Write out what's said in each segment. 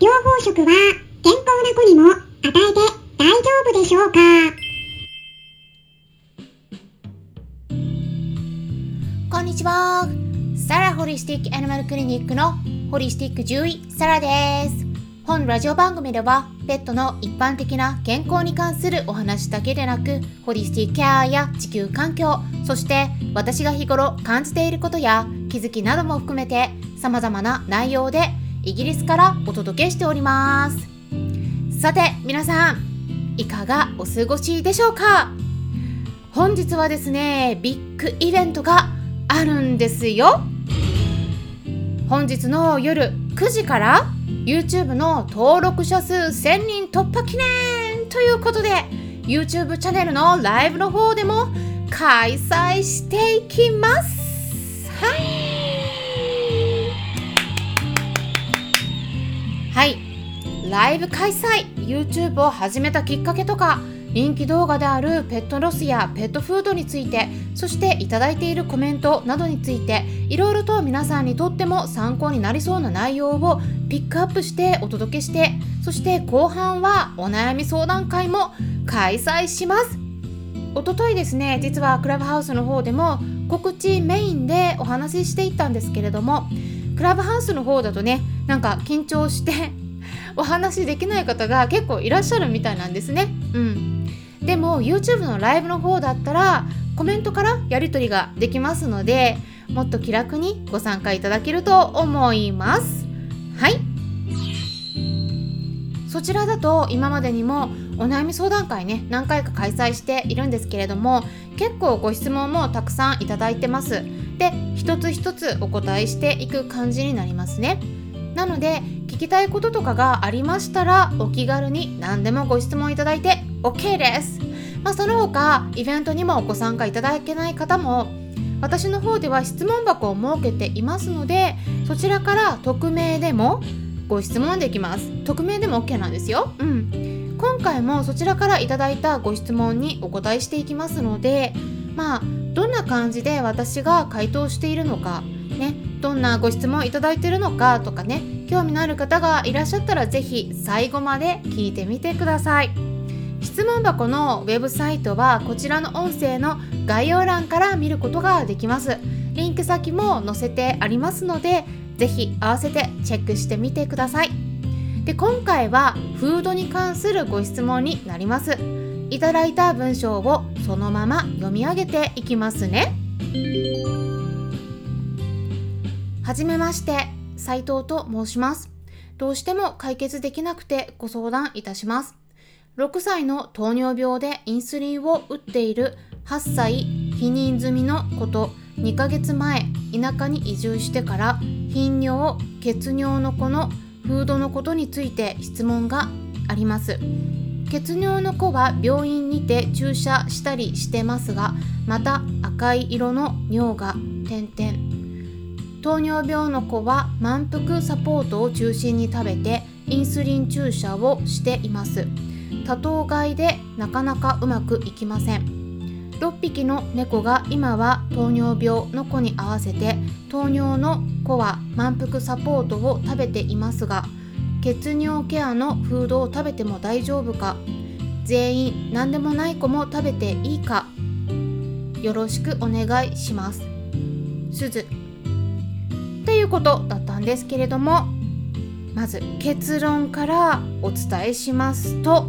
療法食は健康な子にも与えて大丈夫でしょうか？こんにちは。サラホリスティックアニマルクリニックのホリスティック獣医サラです。本ラジオ番組ではペットの一般的な健康に関するお話だけでなくホリスティックケアや地球環境そして私が日頃感じていることや気づきなども含めて様々な内容でイギリスからお届けしております。さて皆さんいかがお過ごしでしょうか？本日はですねビッグイベントがあるんですよ。本日の夜9時から YouTube の登録者数1000人突破記念ということで YouTube チャンネルのライブの方でも開催していきます。はい。ライブ開催 YouTube を始めたきっかけとか人気動画であるペットロスやペットフードについてそしていただいているコメントなどについていろいろと皆さんにとっても参考になりそうな内容をピックアップしてお届けしてそして後半はお悩み相談会も開催します。おとといですね実はクラブハウスの方でも告知メインでお話ししていったんですけれどもクラブハウスの方だとねなんか緊張して お話できない方が結構いらっしゃるみたいなんですね。うん。でも YouTube のライブの方だったらコメントからやり取りができますのでもっと気楽にご参加いただけると思います。はい。そちらだと今までにもお悩み相談会ね何回か開催しているんですけれども結構ご質問もたくさんいただいてます。で一つ一つお答えしていく感じになりますね。なので聞きたいこととかがありましたらお気軽に何でもご質問いただいて OK です、まあ、その他イベントにもご参加いただけない方も私の方では質問箱を設けていますのでそちらから匿名でもご質問できます。匿名でも OK なんですよ。うん。今回もそちらからいただいたご質問にお答えしていきますのでまあどんな感じで私が回答しているのかねどんなご質問いただいてるのかとかね興味のある方がいらっしゃったら是非最後まで聞いてみてください。質問箱のウェブサイトはこちらの音声の概要欄から見ることができます。リンク先も載せてありますのでぜひ合わせてチェックしてみてください。で今回はフードに関するご質問になります。いただいた文章をそのまま読み上げていきますね。はじめまして斉藤と申します。どうしても解決できなくてご相談いたします。6歳の糖尿病でインスリンを打っている8歳避妊済みのこと。2ヶ月前田舎に移住してから頻尿血尿の子のフードのことについて質問があります。血尿の子は病院にて注射したりしてますがまた赤い色の尿が点々。糖尿病の子は満腹サポートを中心に食べてインスリン注射をしています。多頭飼いでなかなかうまくいきません。6匹の猫が今は糖尿病の子に合わせて糖尿の子は満腹サポートを食べていますが血尿ケアのフードを食べても大丈夫か？全員何でもない子も食べていいか？よろしくお願いします。すず。っていうことだったんですけれどもまず結論からお伝えしますと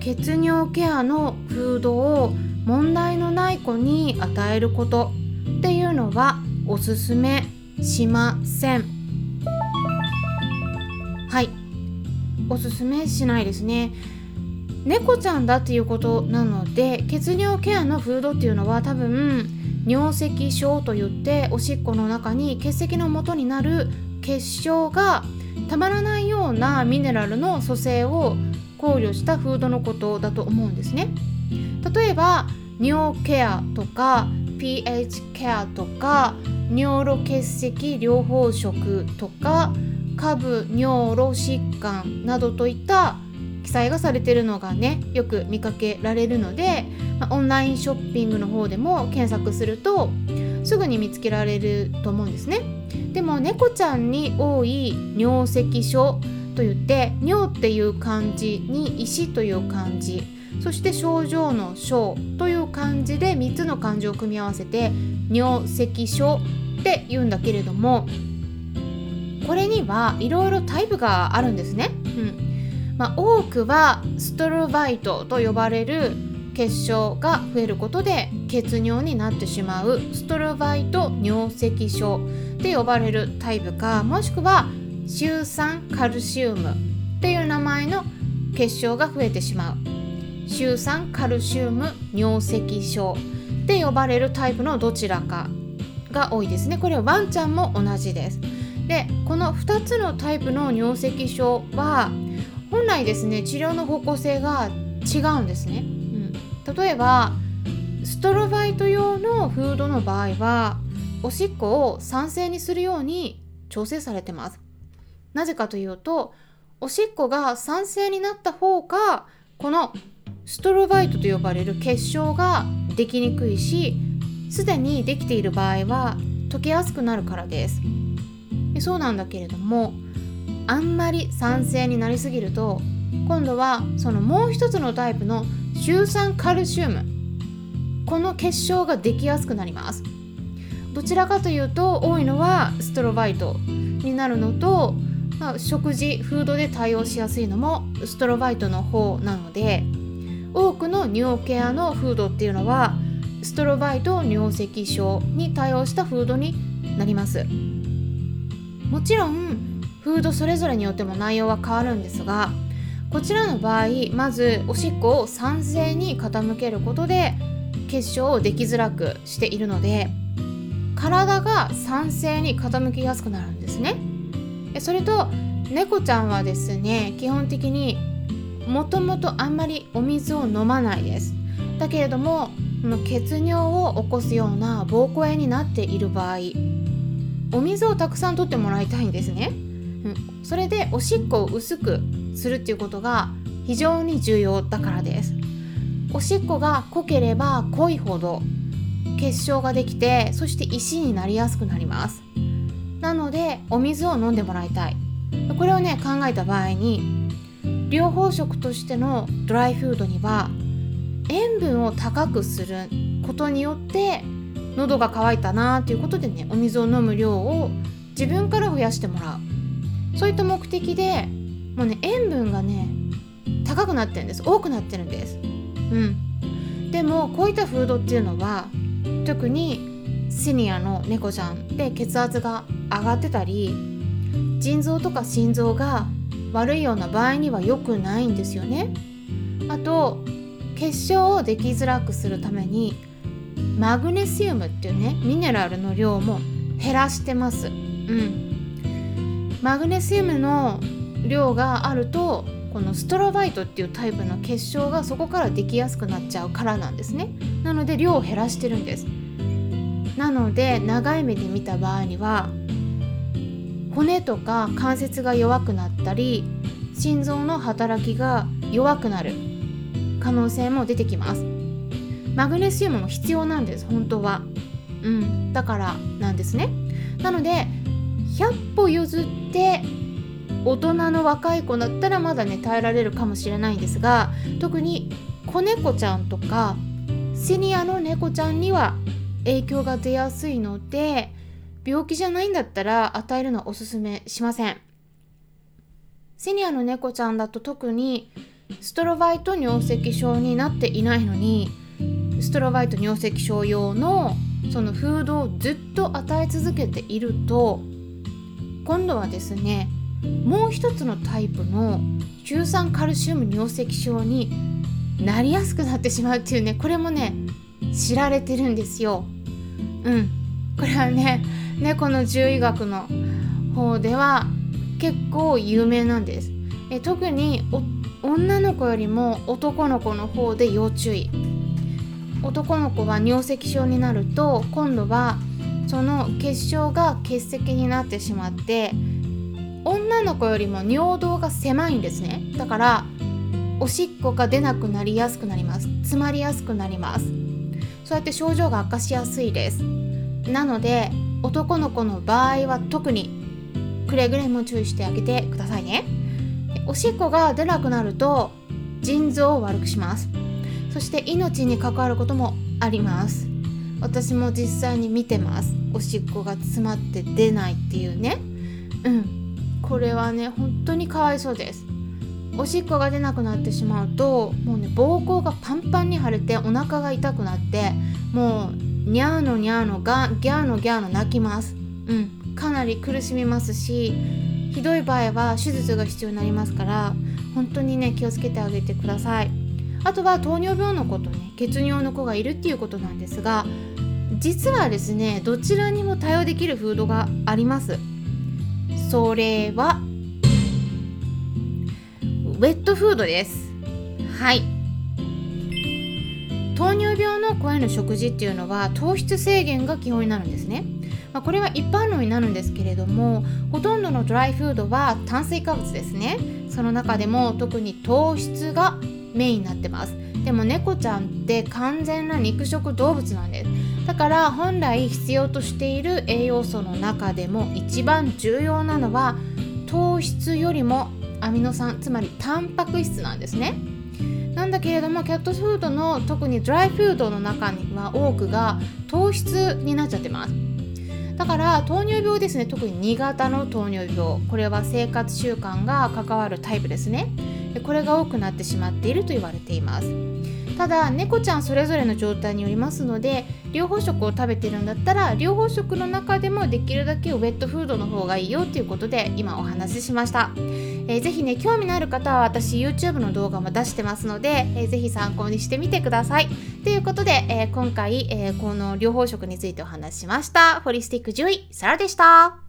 血尿ケアのフードを問題のない子に与えることっていうのはおすすめしません。はい。おすすめしないですね。猫ちゃんだっていうことなので血尿ケアのフードっていうのは多分尿石症といっておしっこの中に血石の元になる結晶がたまらないようなミネラルの組成を考慮したフードのことだと思うんですね。例えば尿ケアとか pH ケアとか尿路結石療法食とか下部尿路疾患などといった記載がされてるのがねよく見かけられるので、ま、オンラインショッピングの方でも検索するとすぐに見つけられると思うんですね。でも猫ちゃんに多い尿石症といって尿っていう漢字に石という漢字そして症状の症という漢字で3つの漢字を組み合わせて尿石症って言うんだけれどもこれにはいろいろタイプがあるんですね。うん。まあ、多くはストロバイトと呼ばれる結晶が増えることで血尿になってしまう。ストロバイト尿石症って呼ばれるタイプかもしくはシュウ酸カルシウムっていう名前の結晶が増えてしまう。シュウ酸カルシウム尿石症って呼ばれるタイプのどちらかが多いですね。これはワンちゃんも同じです。でこの2つのタイプの尿石症は本来ですね治療の方向性が違うんですね、うん、例えばストロバイト用のフードの場合はおしっこを酸性にするように調整されてます。なぜかというとおしっこが酸性になった方がこのストロバイトと呼ばれる結晶ができにくいしすでにできている場合は溶けやすくなるからです。そうなんだけれどもあんまり酸性になりすぎると今度はそのもう一つのタイプのシ酸カルシウムこの結晶ができやすくなります。どちらかというと多いのはストロバイトになるのと、まあ、食事フードで対応しやすいのもストロバイトの方なので多くの尿ケアのフードっていうのはストロバイト尿石症に対応したフードになります。もちろん。フードそれぞれによっても内容は変わるん。ですがこちらの場合まずおしっこを酸性に傾けることで結晶をできづらくしているので体が酸性に傾きやすくなるん。ですねそれと猫ちゃん。はですね基本的にもともとあんまりお水を飲まないです。だけれども血尿を起こすような膀胱炎になっている場合お水をたくさん取ってもらいたいんですね、うん、それでおしっこを薄くするっていうことが非常に重要だからです。おしっこが濃ければ濃いほど結晶ができてそして石になりやすくなります。なのでお水を飲んでもらいたい。これをね考えた場合に療法食としてのドライフードには塩分を高くすることによって喉が渇いたなということでねお水を飲む量を自分から増やしてもらう。そういった目的でもうね塩分がね高くなってるんです。多くなってるんです。うん。でもこういったフードっていうのは特にシニアの猫ちゃんで血圧が上がってたり腎臓とか心臓が悪いような場合には良くないんですよね。あと結晶をできづらくするためにマグネシウムっていうねミネラルの量も減らしてます。うん。マグネシウムの量があるとこのストロバイトっていうタイプの結晶がそこからできやすくなっちゃうからなんですね。なので量を減らしてるんです。なので長い目で見た場合には骨とか関節が弱くなったり心臓の働きが弱くなる可能性も出てきます。マグネシウムも必要なんです本当は。うんだからなんですね。なので100歩譲って大人の若い子だったらまだね耐えられるかもしれないんですが特に子猫ちゃんとかシニアの猫ちゃんには影響が出やすいので病気じゃないんだったら与えるのはおすすめしませんシニアの猫ちゃんだと特にストロバイト尿石症になっていないのにストロバイト尿石症用のそのフードをずっと与え続けていると今度はですねもう一つのタイプの中酸カルシウム尿石症になりやすくなってしまうっていうねこれもね知られてるんですよ。うんこれはね猫の獣医学の方では結構有名なんです。え特に女の子よりも男の子の方で要注意。男の子は尿石症になると今度はその結晶が結石になってしまって女の子よりも尿道が狭いんですねだからおしっこが出なくなりやすくなります詰まりやすくなりますそうやって症状が悪化しやすいですなので男の子の場合は特にくれぐれも注意してあげてくださいね。おしっこが出なくなると腎臓を悪くします。そして命に関わることもあります。私も実際に見てます。おしっこが詰まって出ないっていうね。うん。これはね本当にかわいそうです。おしっこが出なくなってしまうともうね膀胱がパンパンに腫れてお腹が痛くなってもうにゃーのにゃーのがギャーのギャーの泣きます。うん。かなり苦しみますしひどい場合は手術が必要になりますから本当にね気をつけてあげてください。あとは糖尿病の子とね血尿の子がいるっていうことなんですが実はですねどちらにも対応できるフードがあります。それはウェットフードです。はい。糖尿病の子への食事っていうのは糖質制限が基本になるんですね、まあ、これは一般論になるんですけれどもほとんどのドライフードは炭水化物ですね。その中でも特に糖質がメインになってます。でも猫ちゃんって完全な肉食動物なんです。だから本来必要としている栄養素の中でも一番重要なのは糖質よりもアミノ酸つまりタンパク質なんですね。なんだけれどもキャットフードの特にドライフードの中には多くが糖質になっちゃってます。だから糖尿病ですね。特に2型の糖尿病。これは生活習慣が関わるタイプですね。これが多くなってしまっていると言われています。ただ猫ちゃんそれぞれの状態によりますので両方食を食べてるんだったら両方食の中でもできるだけウェットフードの方がいいよということで今お話ししました、えー、ぜひね興味のある方は私 YouTube の動画も出してますので、えー、ぜひ参考にしてみてください。ということで、えー、今回、えー、この両方食についてお話ししました。ホリスティック獣医サラでした。